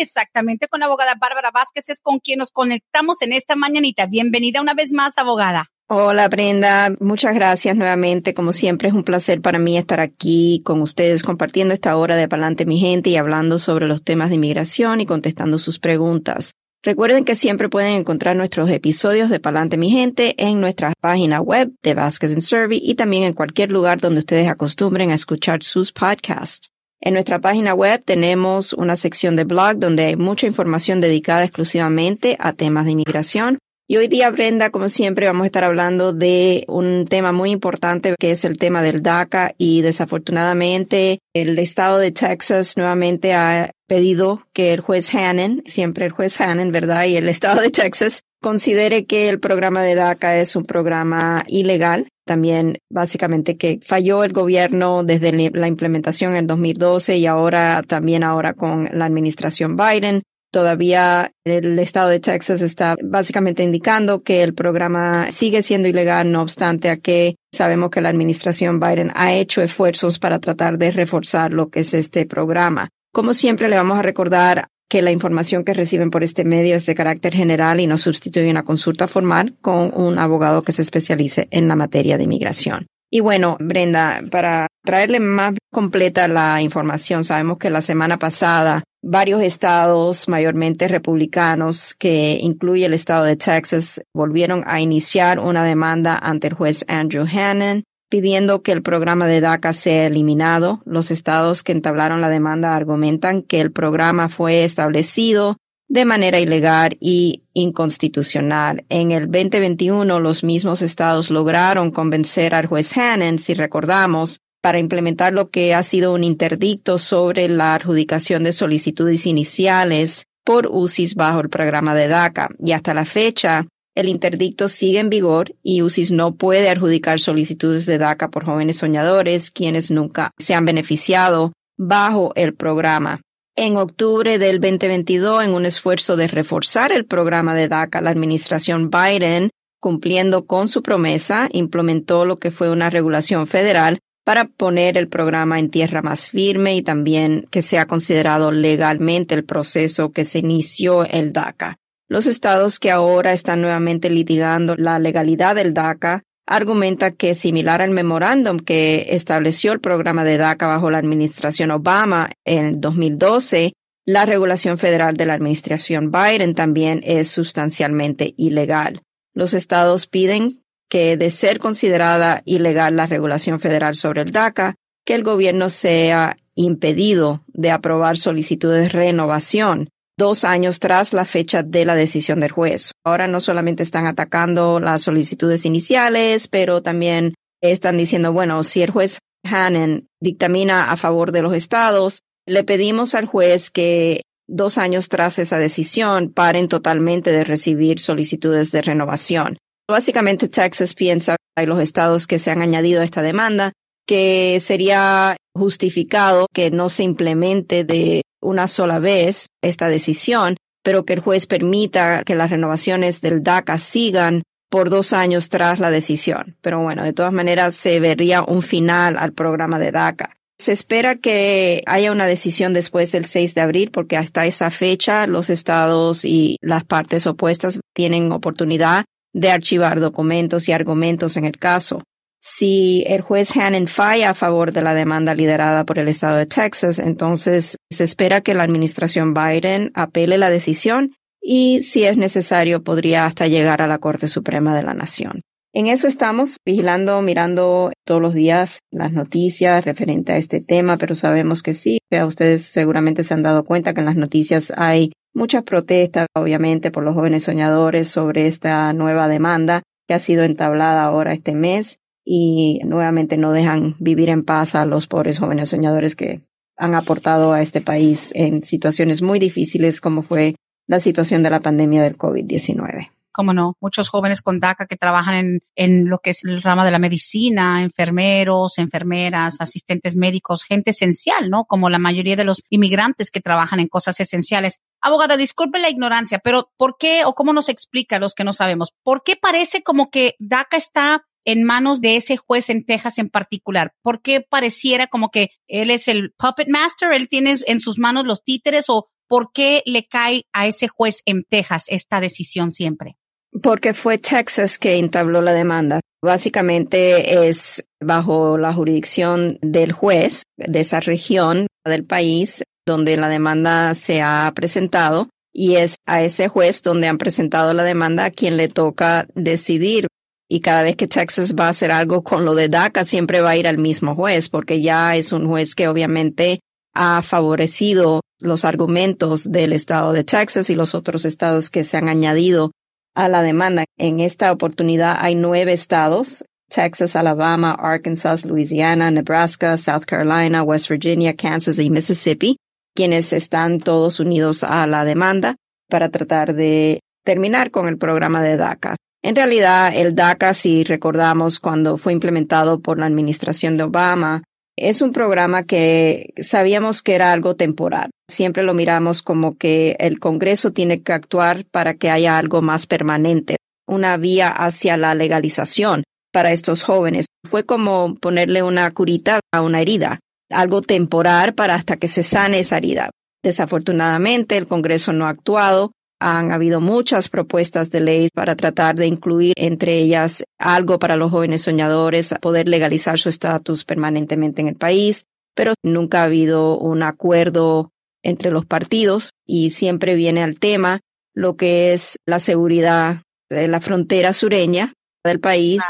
Exactamente, con la abogada Bárbara Vázquez es con quien nos conectamos en esta mañanita. Bienvenida una vez más, abogada. Hola Brenda, muchas gracias nuevamente. Como siempre es un placer para mí estar aquí con ustedes compartiendo esta hora de Palante mi gente y hablando sobre los temas de inmigración y contestando sus preguntas. Recuerden que siempre pueden encontrar nuestros episodios de Palante mi gente en nuestra página web de Vasquez Survey y también en cualquier lugar donde ustedes acostumbren a escuchar sus podcasts. En nuestra página web tenemos una sección de blog donde hay mucha información dedicada exclusivamente a temas de inmigración. Y hoy día, Brenda, como siempre, vamos a estar hablando de un tema muy importante que es el tema del DACA y desafortunadamente el estado de Texas nuevamente ha pedido que el juez Hannon, siempre el juez Hannon, ¿verdad? Y el estado de Texas considere que el programa de DACA es un programa ilegal. También básicamente que falló el gobierno desde la implementación en 2012 y ahora también ahora con la administración Biden. Todavía el estado de Texas está básicamente indicando que el programa sigue siendo ilegal, no obstante a que sabemos que la administración Biden ha hecho esfuerzos para tratar de reforzar lo que es este programa. Como siempre, le vamos a recordar que la información que reciben por este medio es de carácter general y no sustituye una consulta formal con un abogado que se especialice en la materia de inmigración. Y bueno, Brenda, para traerle más completa la información, sabemos que la semana pasada varios estados, mayormente republicanos, que incluye el estado de Texas, volvieron a iniciar una demanda ante el juez Andrew Hannon pidiendo que el programa de DACA sea eliminado. Los estados que entablaron la demanda argumentan que el programa fue establecido de manera ilegal y inconstitucional. En el 2021, los mismos estados lograron convencer al juez Hannon, si recordamos, para implementar lo que ha sido un interdicto sobre la adjudicación de solicitudes iniciales por UCIS bajo el programa de DACA. Y hasta la fecha, el interdicto sigue en vigor y UCIS no puede adjudicar solicitudes de DACA por jóvenes soñadores quienes nunca se han beneficiado bajo el programa. En octubre del 2022, en un esfuerzo de reforzar el programa de DACA, la administración Biden, cumpliendo con su promesa, implementó lo que fue una regulación federal para poner el programa en tierra más firme y también que sea considerado legalmente el proceso que se inició el DACA. Los estados que ahora están nuevamente litigando la legalidad del DACA argumenta que similar al memorándum que estableció el programa de DACA bajo la administración Obama en 2012, la regulación federal de la administración Biden también es sustancialmente ilegal. Los estados piden que de ser considerada ilegal la regulación federal sobre el DACA, que el gobierno sea impedido de aprobar solicitudes de renovación dos años tras la fecha de la decisión del juez. Ahora no solamente están atacando las solicitudes iniciales, pero también están diciendo, bueno, si el juez Hannon dictamina a favor de los estados, le pedimos al juez que dos años tras esa decisión paren totalmente de recibir solicitudes de renovación. Básicamente Texas piensa, hay los estados que se han añadido a esta demanda, que sería justificado que no se implemente de una sola vez esta decisión, pero que el juez permita que las renovaciones del DACA sigan por dos años tras la decisión. Pero bueno, de todas maneras se vería un final al programa de DACA. Se espera que haya una decisión después del 6 de abril porque hasta esa fecha los estados y las partes opuestas tienen oportunidad de archivar documentos y argumentos en el caso. Si el juez Hannon falla a favor de la demanda liderada por el estado de Texas, entonces se espera que la administración Biden apele la decisión y, si es necesario, podría hasta llegar a la Corte Suprema de la Nación. En eso estamos vigilando, mirando todos los días las noticias referente a este tema, pero sabemos que sí, que ustedes seguramente se han dado cuenta que en las noticias hay muchas protestas, obviamente, por los jóvenes soñadores sobre esta nueva demanda que ha sido entablada ahora este mes y nuevamente no dejan vivir en paz a los pobres jóvenes soñadores que han aportado a este país en situaciones muy difíciles como fue la situación de la pandemia del COVID-19 cómo no, muchos jóvenes con DACA que trabajan en, en, lo que es el rama de la medicina, enfermeros, enfermeras, asistentes médicos, gente esencial, ¿no? Como la mayoría de los inmigrantes que trabajan en cosas esenciales. Abogada, disculpe la ignorancia, pero ¿por qué o cómo nos explica los que no sabemos? ¿Por qué parece como que DACA está en manos de ese juez en Texas en particular? ¿Por qué pareciera como que él es el puppet master, él tiene en sus manos los títeres o por qué le cae a ese juez en Texas esta decisión siempre? Porque fue Texas que entabló la demanda. Básicamente es bajo la jurisdicción del juez de esa región del país donde la demanda se ha presentado y es a ese juez donde han presentado la demanda a quien le toca decidir. Y cada vez que Texas va a hacer algo con lo de DACA, siempre va a ir al mismo juez, porque ya es un juez que obviamente ha favorecido los argumentos del estado de Texas y los otros estados que se han añadido a la demanda. En esta oportunidad hay nueve estados, Texas, Alabama, Arkansas, Louisiana, Nebraska, South Carolina, West Virginia, Kansas y Mississippi, quienes están todos unidos a la demanda para tratar de terminar con el programa de DACA. En realidad, el DACA, si recordamos, cuando fue implementado por la administración de Obama, es un programa que sabíamos que era algo temporal. Siempre lo miramos como que el Congreso tiene que actuar para que haya algo más permanente, una vía hacia la legalización para estos jóvenes. Fue como ponerle una curita a una herida, algo temporal para hasta que se sane esa herida. Desafortunadamente, el Congreso no ha actuado han habido muchas propuestas de ley para tratar de incluir entre ellas algo para los jóvenes soñadores, poder legalizar su estatus permanentemente en el país, pero nunca ha habido un acuerdo entre los partidos y siempre viene al tema lo que es la seguridad de la frontera sureña del país.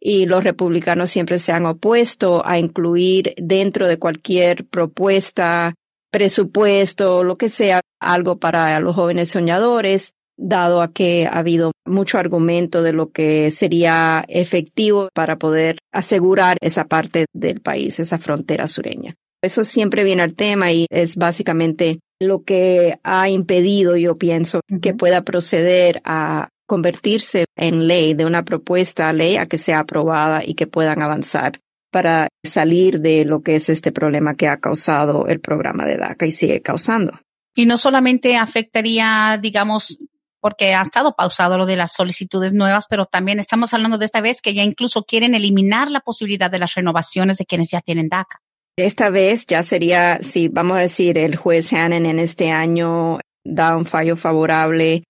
Y los republicanos siempre se han opuesto a incluir dentro de cualquier propuesta presupuesto, lo que sea, algo para los jóvenes soñadores, dado a que ha habido mucho argumento de lo que sería efectivo para poder asegurar esa parte del país, esa frontera sureña. Eso siempre viene al tema y es básicamente lo que ha impedido, yo pienso, que pueda proceder a convertirse en ley, de una propuesta a ley a que sea aprobada y que puedan avanzar para salir de lo que es este problema que ha causado el programa de DACA y sigue causando. Y no solamente afectaría, digamos, porque ha estado pausado lo de las solicitudes nuevas, pero también estamos hablando de esta vez que ya incluso quieren eliminar la posibilidad de las renovaciones de quienes ya tienen DACA. Esta vez ya sería, si vamos a decir, el juez Hannon en este año da un fallo favorable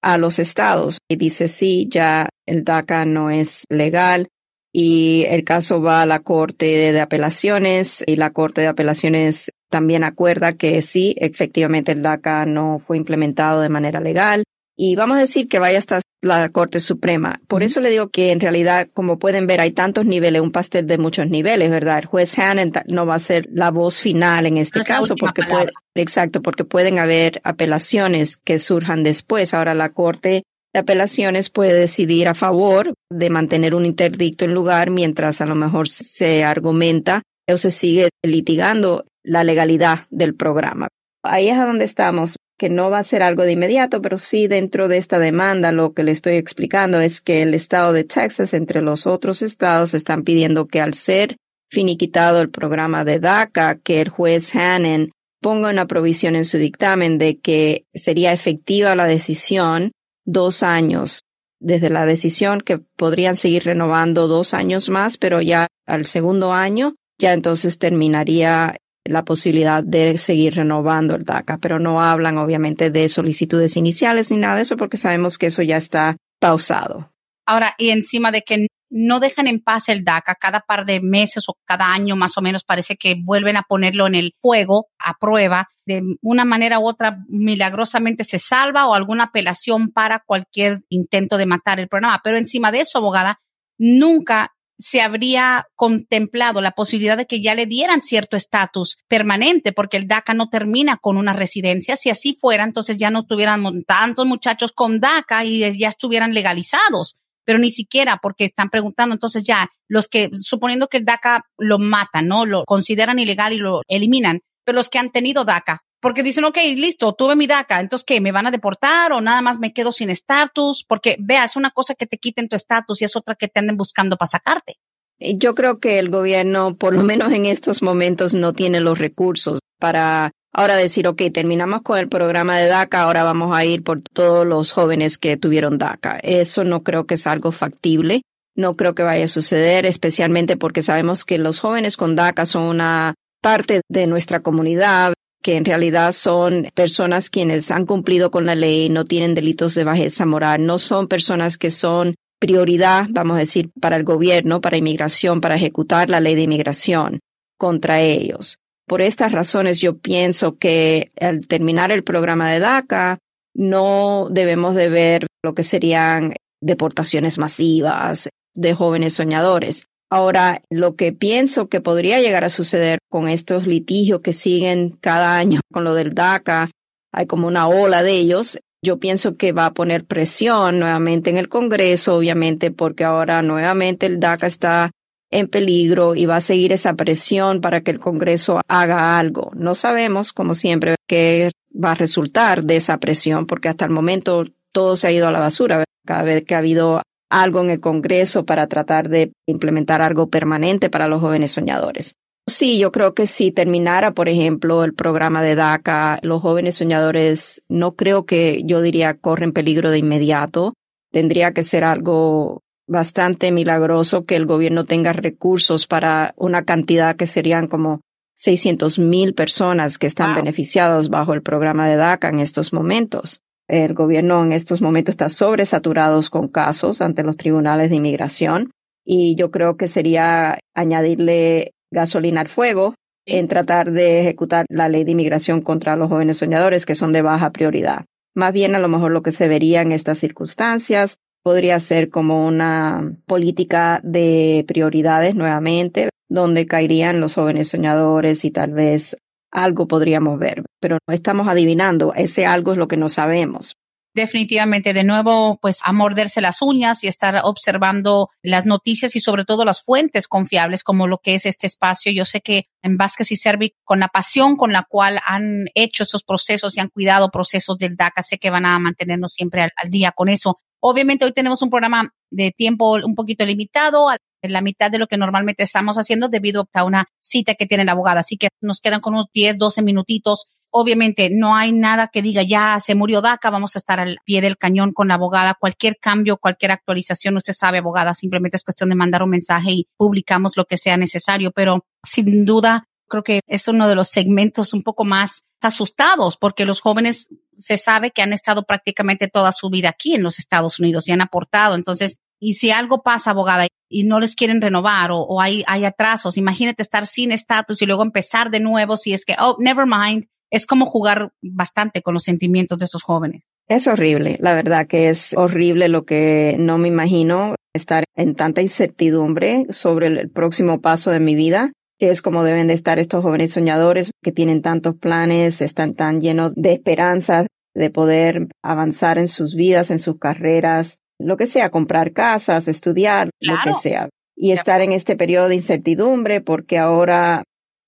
a los estados y dice sí, ya el DACA no es legal, y el caso va a la Corte de Apelaciones y la Corte de Apelaciones también acuerda que sí, efectivamente el DACA no fue implementado de manera legal y vamos a decir que vaya hasta la Corte Suprema. Por eso le digo que en realidad, como pueden ver, hay tantos niveles, un pastel de muchos niveles, ¿verdad? El juez Hannon no va a ser la voz final en este caso porque puede, exacto, porque pueden haber apelaciones que surjan después. Ahora la Corte de apelaciones puede decidir a favor de mantener un interdicto en lugar mientras a lo mejor se argumenta o se sigue litigando la legalidad del programa. Ahí es a donde estamos, que no va a ser algo de inmediato, pero sí dentro de esta demanda lo que le estoy explicando es que el estado de Texas, entre los otros estados, están pidiendo que al ser finiquitado el programa de DACA, que el juez Hannon ponga una provisión en su dictamen de que sería efectiva la decisión dos años desde la decisión que podrían seguir renovando dos años más, pero ya al segundo año ya entonces terminaría la posibilidad de seguir renovando el DACA, pero no hablan obviamente de solicitudes iniciales ni nada de eso porque sabemos que eso ya está pausado. Ahora, y encima de que no dejan en paz el DACA cada par de meses o cada año más o menos parece que vuelven a ponerlo en el fuego a prueba de una manera u otra milagrosamente se salva o alguna apelación para cualquier intento de matar el programa. Pero encima de eso, abogada, nunca se habría contemplado la posibilidad de que ya le dieran cierto estatus permanente, porque el DACA no termina con una residencia. Si así fuera, entonces ya no tuvieran tantos muchachos con DACA y ya estuvieran legalizados pero ni siquiera porque están preguntando, entonces ya los que, suponiendo que el DACA lo matan, ¿no? Lo consideran ilegal y lo eliminan, pero los que han tenido DACA. Porque dicen, ok, listo, tuve mi DACA, entonces ¿qué? ¿Me van a deportar o nada más me quedo sin estatus? Porque vea, es una cosa que te quiten tu estatus y es otra que te anden buscando para sacarte. Yo creo que el gobierno, por lo menos en estos momentos, no tiene los recursos para ahora decir, ok, terminamos con el programa de DACA, ahora vamos a ir por todos los jóvenes que tuvieron DACA. Eso no creo que es algo factible. No creo que vaya a suceder, especialmente porque sabemos que los jóvenes con DACA son una parte de nuestra comunidad, que en realidad son personas quienes han cumplido con la ley, no tienen delitos de bajeza moral, no son personas que son prioridad, vamos a decir, para el gobierno, para inmigración, para ejecutar la ley de inmigración contra ellos. Por estas razones yo pienso que al terminar el programa de DACA no debemos de ver lo que serían deportaciones masivas de jóvenes soñadores. Ahora, lo que pienso que podría llegar a suceder con estos litigios que siguen cada año con lo del DACA, hay como una ola de ellos, yo pienso que va a poner presión nuevamente en el Congreso, obviamente, porque ahora nuevamente el DACA está en peligro y va a seguir esa presión para que el Congreso haga algo. No sabemos, como siempre, qué va a resultar de esa presión, porque hasta el momento todo se ha ido a la basura. Cada vez que ha habido algo en el Congreso para tratar de implementar algo permanente para los jóvenes soñadores. Sí, yo creo que si terminara, por ejemplo, el programa de DACA, los jóvenes soñadores no creo que yo diría corren peligro de inmediato. Tendría que ser algo bastante milagroso que el gobierno tenga recursos para una cantidad que serían como 600 mil personas que están beneficiados bajo el programa de DACA en estos momentos. El gobierno en estos momentos está sobresaturado con casos ante los tribunales de inmigración y yo creo que sería añadirle gasolina al fuego en tratar de ejecutar la ley de inmigración contra los jóvenes soñadores que son de baja prioridad. Más bien a lo mejor lo que se vería en estas circunstancias podría ser como una política de prioridades nuevamente, donde caerían los jóvenes soñadores y tal vez algo podríamos ver, pero no estamos adivinando, ese algo es lo que no sabemos definitivamente de nuevo pues a morderse las uñas y estar observando las noticias y sobre todo las fuentes confiables como lo que es este espacio. Yo sé que en Vázquez y Servi con la pasión con la cual han hecho esos procesos y han cuidado procesos del DACA, sé que van a mantenernos siempre al día con eso. Obviamente hoy tenemos un programa de tiempo un poquito limitado, en la mitad de lo que normalmente estamos haciendo debido a una cita que tiene la abogada. Así que nos quedan con unos 10, 12 minutitos. Obviamente no hay nada que diga ya se murió DACA, vamos a estar al pie del cañón con la abogada. Cualquier cambio, cualquier actualización, usted sabe, abogada, simplemente es cuestión de mandar un mensaje y publicamos lo que sea necesario. Pero sin duda, creo que es uno de los segmentos un poco más asustados porque los jóvenes se sabe que han estado prácticamente toda su vida aquí en los Estados Unidos y han aportado. Entonces, y si algo pasa, abogada, y no les quieren renovar o, hay, hay atrasos, imagínate estar sin estatus y luego empezar de nuevo si es que, oh, never mind, es como jugar bastante con los sentimientos de estos jóvenes. Es horrible, la verdad que es horrible lo que no me imagino estar en tanta incertidumbre sobre el próximo paso de mi vida que es como deben de estar estos jóvenes soñadores que tienen tantos planes, están tan llenos de esperanzas de poder avanzar en sus vidas, en sus carreras, lo que sea, comprar casas, estudiar, lo que sea. Y estar en este periodo de incertidumbre porque ahora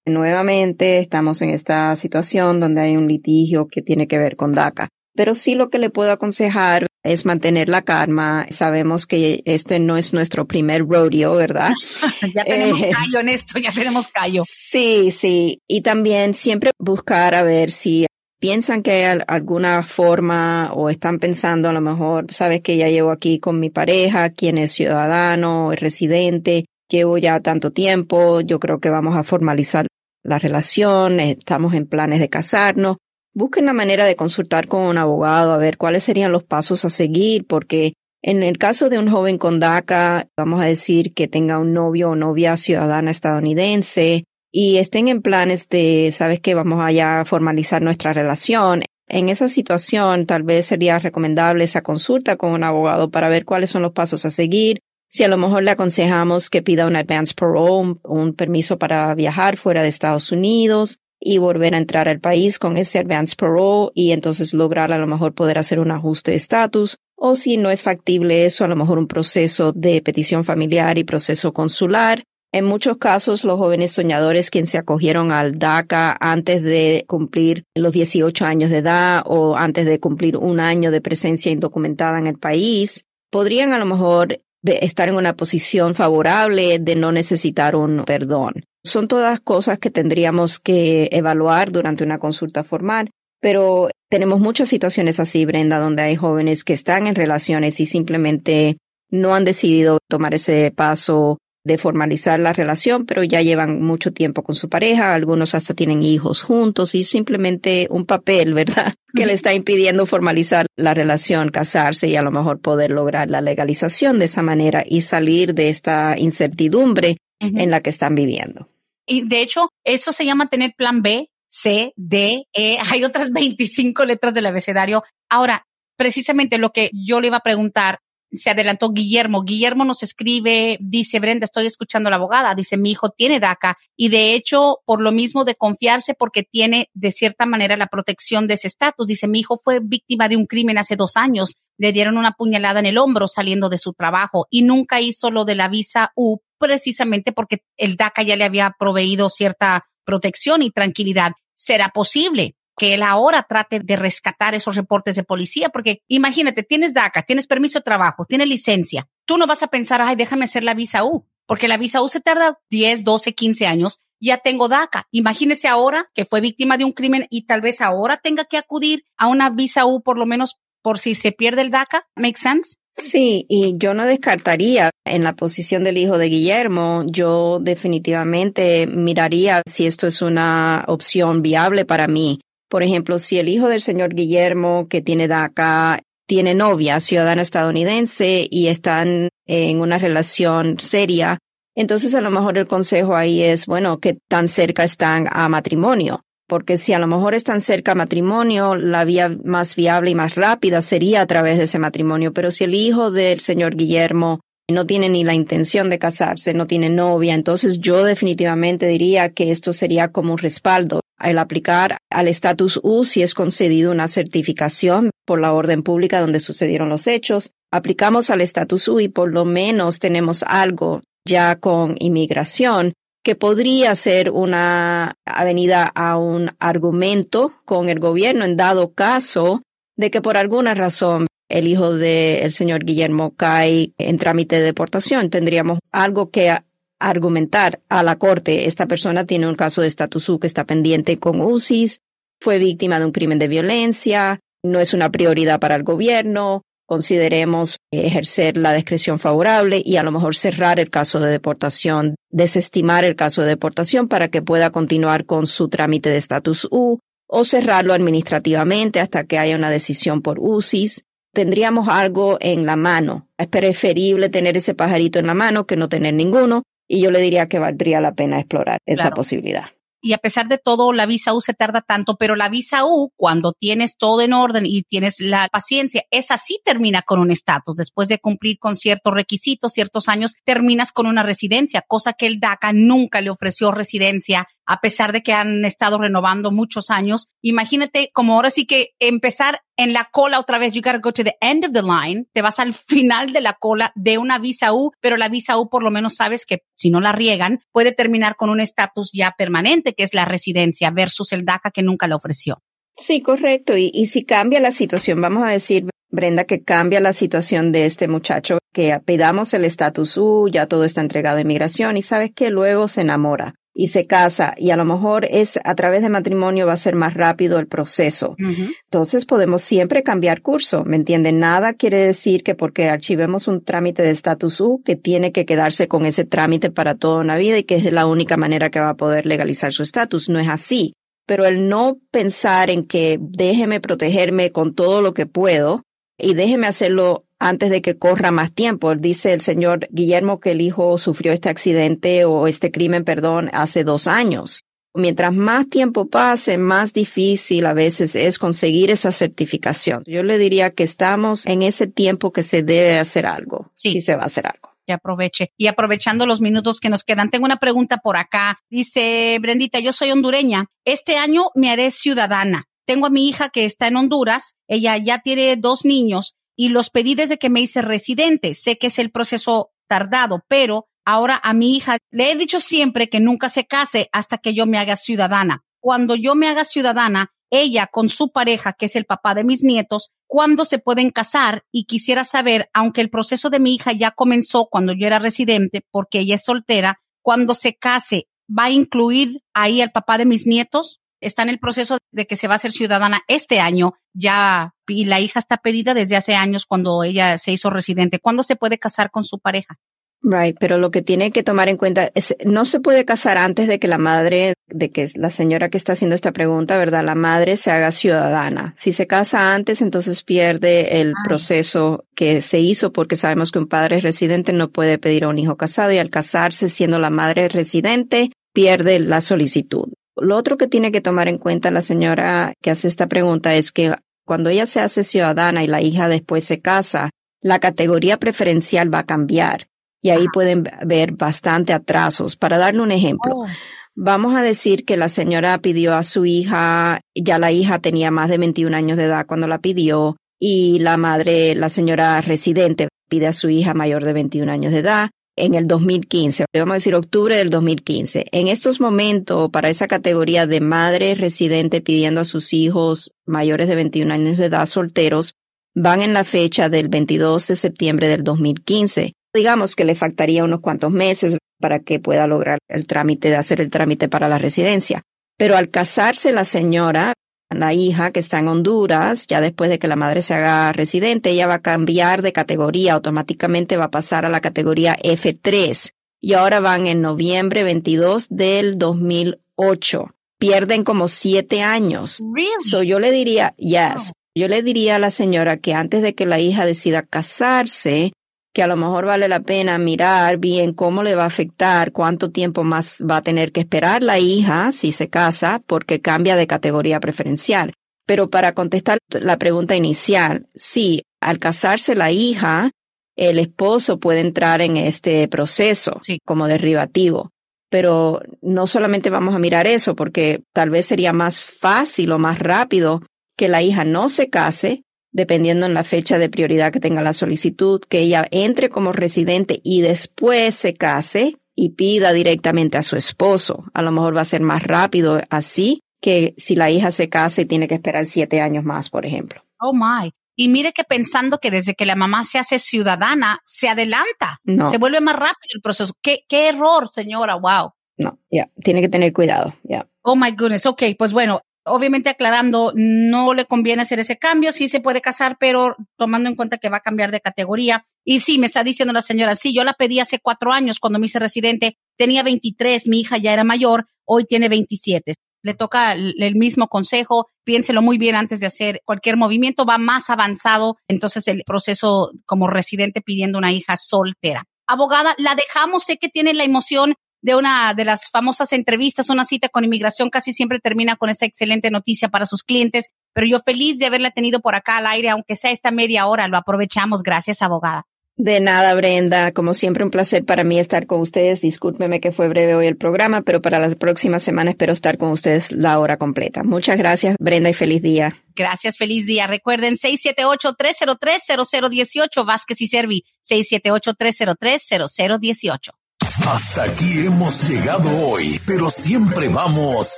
nuevamente estamos en esta situación donde hay un litigio que tiene que ver con DACA. Pero sí lo que le puedo aconsejar es mantener la calma. Sabemos que este no es nuestro primer rodeo, ¿verdad? ya tenemos eh, callo en esto, ya tenemos callo. Sí, sí. Y también siempre buscar a ver si piensan que hay alguna forma o están pensando a lo mejor, sabes que ya llevo aquí con mi pareja, quien es ciudadano, es residente, llevo ya tanto tiempo, yo creo que vamos a formalizar la relación, estamos en planes de casarnos busquen la manera de consultar con un abogado a ver cuáles serían los pasos a seguir, porque en el caso de un joven con DACA, vamos a decir que tenga un novio o novia ciudadana estadounidense y estén en planes de, sabes que vamos allá a formalizar nuestra relación. En esa situación, tal vez sería recomendable esa consulta con un abogado para ver cuáles son los pasos a seguir. Si a lo mejor le aconsejamos que pida un advance parole, un permiso para viajar fuera de Estados Unidos, y volver a entrar al país con ese advance parole y entonces lograr a lo mejor poder hacer un ajuste de estatus. O si no es factible eso, a lo mejor un proceso de petición familiar y proceso consular. En muchos casos, los jóvenes soñadores quienes se acogieron al DACA antes de cumplir los 18 años de edad o antes de cumplir un año de presencia indocumentada en el país, podrían a lo mejor estar en una posición favorable de no necesitar un perdón. Son todas cosas que tendríamos que evaluar durante una consulta formal, pero tenemos muchas situaciones así, Brenda, donde hay jóvenes que están en relaciones y simplemente no han decidido tomar ese paso de formalizar la relación, pero ya llevan mucho tiempo con su pareja, algunos hasta tienen hijos juntos y simplemente un papel, ¿verdad? Que le está impidiendo formalizar la relación, casarse y a lo mejor poder lograr la legalización de esa manera y salir de esta incertidumbre en la que están viviendo. Y de hecho, eso se llama tener plan B, C, D, E. Hay otras 25 letras del abecedario. Ahora, precisamente lo que yo le iba a preguntar, se adelantó Guillermo. Guillermo nos escribe, dice Brenda, estoy escuchando a la abogada, dice mi hijo tiene DACA y de hecho por lo mismo de confiarse porque tiene de cierta manera la protección de ese estatus. Dice mi hijo fue víctima de un crimen hace dos años, le dieron una puñalada en el hombro saliendo de su trabajo y nunca hizo lo de la visa U precisamente porque el DACA ya le había proveído cierta protección y tranquilidad. ¿Será posible que él ahora trate de rescatar esos reportes de policía? Porque imagínate, tienes DACA, tienes permiso de trabajo, tienes licencia. Tú no vas a pensar, ay, déjame hacer la visa U, porque la visa U se tarda 10, 12, 15 años. Ya tengo DACA. Imagínese ahora que fue víctima de un crimen y tal vez ahora tenga que acudir a una visa U por lo menos por si se pierde el DACA. ¿Make sense? Sí, y yo no descartaría en la posición del hijo de Guillermo, yo definitivamente miraría si esto es una opción viable para mí. Por ejemplo, si el hijo del señor Guillermo, que tiene DACA, tiene novia, ciudadana estadounidense, y están en una relación seria, entonces a lo mejor el consejo ahí es, bueno, que tan cerca están a matrimonio porque si a lo mejor están cerca matrimonio, la vía más viable y más rápida sería a través de ese matrimonio, pero si el hijo del señor Guillermo no tiene ni la intención de casarse, no tiene novia, entonces yo definitivamente diría que esto sería como un respaldo. El aplicar al estatus U si es concedido una certificación por la orden pública donde sucedieron los hechos, aplicamos al estatus U y por lo menos tenemos algo ya con inmigración que podría ser una avenida a un argumento con el gobierno en dado caso de que por alguna razón el hijo del señor Guillermo cae en trámite de deportación. Tendríamos algo que argumentar a la corte. Esta persona tiene un caso de estatus U que está pendiente con UCIS, fue víctima de un crimen de violencia, no es una prioridad para el gobierno, consideremos ejercer la discreción favorable y a lo mejor cerrar el caso de deportación, desestimar el caso de deportación para que pueda continuar con su trámite de estatus U o cerrarlo administrativamente hasta que haya una decisión por UCIS. Tendríamos algo en la mano. Es preferible tener ese pajarito en la mano que no tener ninguno y yo le diría que valdría la pena explorar esa posibilidad y a pesar de todo, la visa U se tarda tanto, pero la visa U, cuando tienes todo en orden y tienes la paciencia, esa sí termina con un estatus. Después de cumplir con ciertos requisitos, ciertos años, terminas con una residencia, cosa que el DACA nunca le ofreció residencia a pesar de que han estado renovando muchos años. Imagínate como ahora sí que empezar en la cola otra vez. You gotta go to the end of the line. Te vas al final de la cola de una visa U, pero la visa U por lo menos sabes que si no la riegan, puede terminar con un estatus ya permanente, que es la residencia versus el DACA que nunca la ofreció. Sí, correcto. Y, si cambia la situación, vamos a decir, Brenda, que cambia la situación de este muchacho, que pidamos el estatus U, ya todo está entregado a inmigración y sabes que luego se enamora y se casa y a lo mejor es a través de matrimonio va a ser más rápido el proceso. Entonces podemos siempre cambiar curso, ¿me entienden? Nada quiere decir que porque archivemos un trámite de estatus U que tiene que quedarse con ese trámite para toda una vida y que es la única manera que va a poder legalizar su estatus. No es así. Pero el no pensar en que déjeme protegerme con todo lo que puedo y déjeme hacerlo antes de que corra más tiempo. Dice el señor Guillermo que el hijo sufrió este accidente o este crimen, perdón, hace dos años. Mientras más tiempo pase, más difícil a veces es conseguir esa certificación. Yo le diría que estamos en ese tiempo que se debe hacer algo. Sí. Si se va a hacer algo. Y aproveche. Y aprovechando los minutos que nos quedan, tengo una pregunta por acá. Dice Brendita, yo soy hondureña. Este año me haré ciudadana. Tengo a mi hija que está en Honduras. Ella ya tiene dos niños y los pedí desde que me hice residente. Sé que es el proceso tardado, pero ahora a mi hija le he dicho siempre que nunca se case hasta que yo me haga ciudadana. Cuando yo me haga ciudadana, ella con su pareja, que es el papá de mis nietos, cuándo se pueden casar y quisiera saber, aunque el proceso de mi hija ya comenzó cuando yo era residente, porque ella es soltera, cuando se case, ¿va a incluir ahí al papá de mis nietos? Está en el proceso de que se va a hacer ciudadana este año, ya, y la hija está pedida desde hace años cuando ella se hizo residente. ¿Cuándo se puede casar con su pareja? Right, pero lo que tiene que tomar en cuenta es, no se puede casar antes de que la madre, de que la señora que está haciendo esta pregunta, ¿verdad? La madre se haga ciudadana. Si se casa antes, entonces pierde el proceso que se hizo porque sabemos que un padre residente no puede pedir a un hijo casado y al casarse siendo la madre residente, pierde la solicitud. Lo otro que tiene que tomar en cuenta la señora que hace esta pregunta es que cuando ella se hace ciudadana y la hija después se casa, la categoría preferencial va a cambiar y ahí pueden ver bastante atrasos. Para darle un ejemplo, oh. vamos a decir que la señora pidió a su hija, ya la hija tenía más de 21 años de edad cuando la pidió y la madre, la señora residente, pide a su hija mayor de 21 años de edad en el 2015, vamos a decir octubre del 2015. En estos momentos, para esa categoría de madre residente pidiendo a sus hijos mayores de 21 años de edad solteros, van en la fecha del 22 de septiembre del 2015 digamos que le faltaría unos cuantos meses para que pueda lograr el trámite de hacer el trámite para la residencia. Pero al casarse la señora, la hija que está en Honduras, ya después de que la madre se haga residente, ella va a cambiar de categoría, automáticamente va a pasar a la categoría F3. Y ahora van en noviembre 22 del 2008. Pierden como siete años. So yo le diría, yes, yo le diría a la señora que antes de que la hija decida casarse, que a lo mejor vale la pena mirar bien cómo le va a afectar, cuánto tiempo más va a tener que esperar la hija si se casa, porque cambia de categoría preferencial. Pero para contestar la pregunta inicial, sí, al casarse la hija, el esposo puede entrar en este proceso como derivativo. Pero no solamente vamos a mirar eso, porque tal vez sería más fácil o más rápido que la hija no se case dependiendo en la fecha de prioridad que tenga la solicitud, que ella entre como residente y después se case y pida directamente a su esposo. A lo mejor va a ser más rápido así que si la hija se casa y tiene que esperar siete años más, por ejemplo. Oh my. Y mire que pensando que desde que la mamá se hace ciudadana, se adelanta, se vuelve más rápido el proceso. ¿Qué, qué error, señora? Wow. No, ya, tiene que tener cuidado, ya. Oh my goodness, ok, pues bueno, obviamente aclarando, no le conviene hacer ese cambio, sí se puede casar, pero tomando en cuenta que va a cambiar de categoría. Y sí, me está diciendo la señora, sí, yo la pedí hace cuatro años cuando me hice residente, tenía 23, mi hija ya era mayor, hoy tiene 27. Le toca el, mismo consejo, piénselo muy bien antes de hacer cualquier movimiento, va más avanzado, entonces el proceso como residente pidiendo una hija soltera. Abogada, la dejamos, sé que tiene la emoción de una de las famosas entrevistas, una cita con inmigración casi siempre termina con esa excelente noticia para sus clientes, pero yo feliz de haberla tenido por acá al aire, aunque sea esta media hora, lo aprovechamos. Gracias, abogada. De nada, Brenda. Como siempre, un placer para mí estar con ustedes. Discúlpeme que fue breve hoy el programa, pero para las próximas semanas espero estar con ustedes la hora completa. Muchas gracias, Brenda, y feliz día. Gracias, feliz día. Recuerden 678-303-0018, Vázquez y Servi, 678-303-0018. Hasta aquí hemos llegado hoy, pero siempre vamos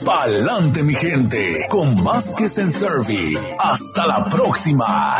pa'lante mi gente, con Vázquez en Servi. Hasta la próxima.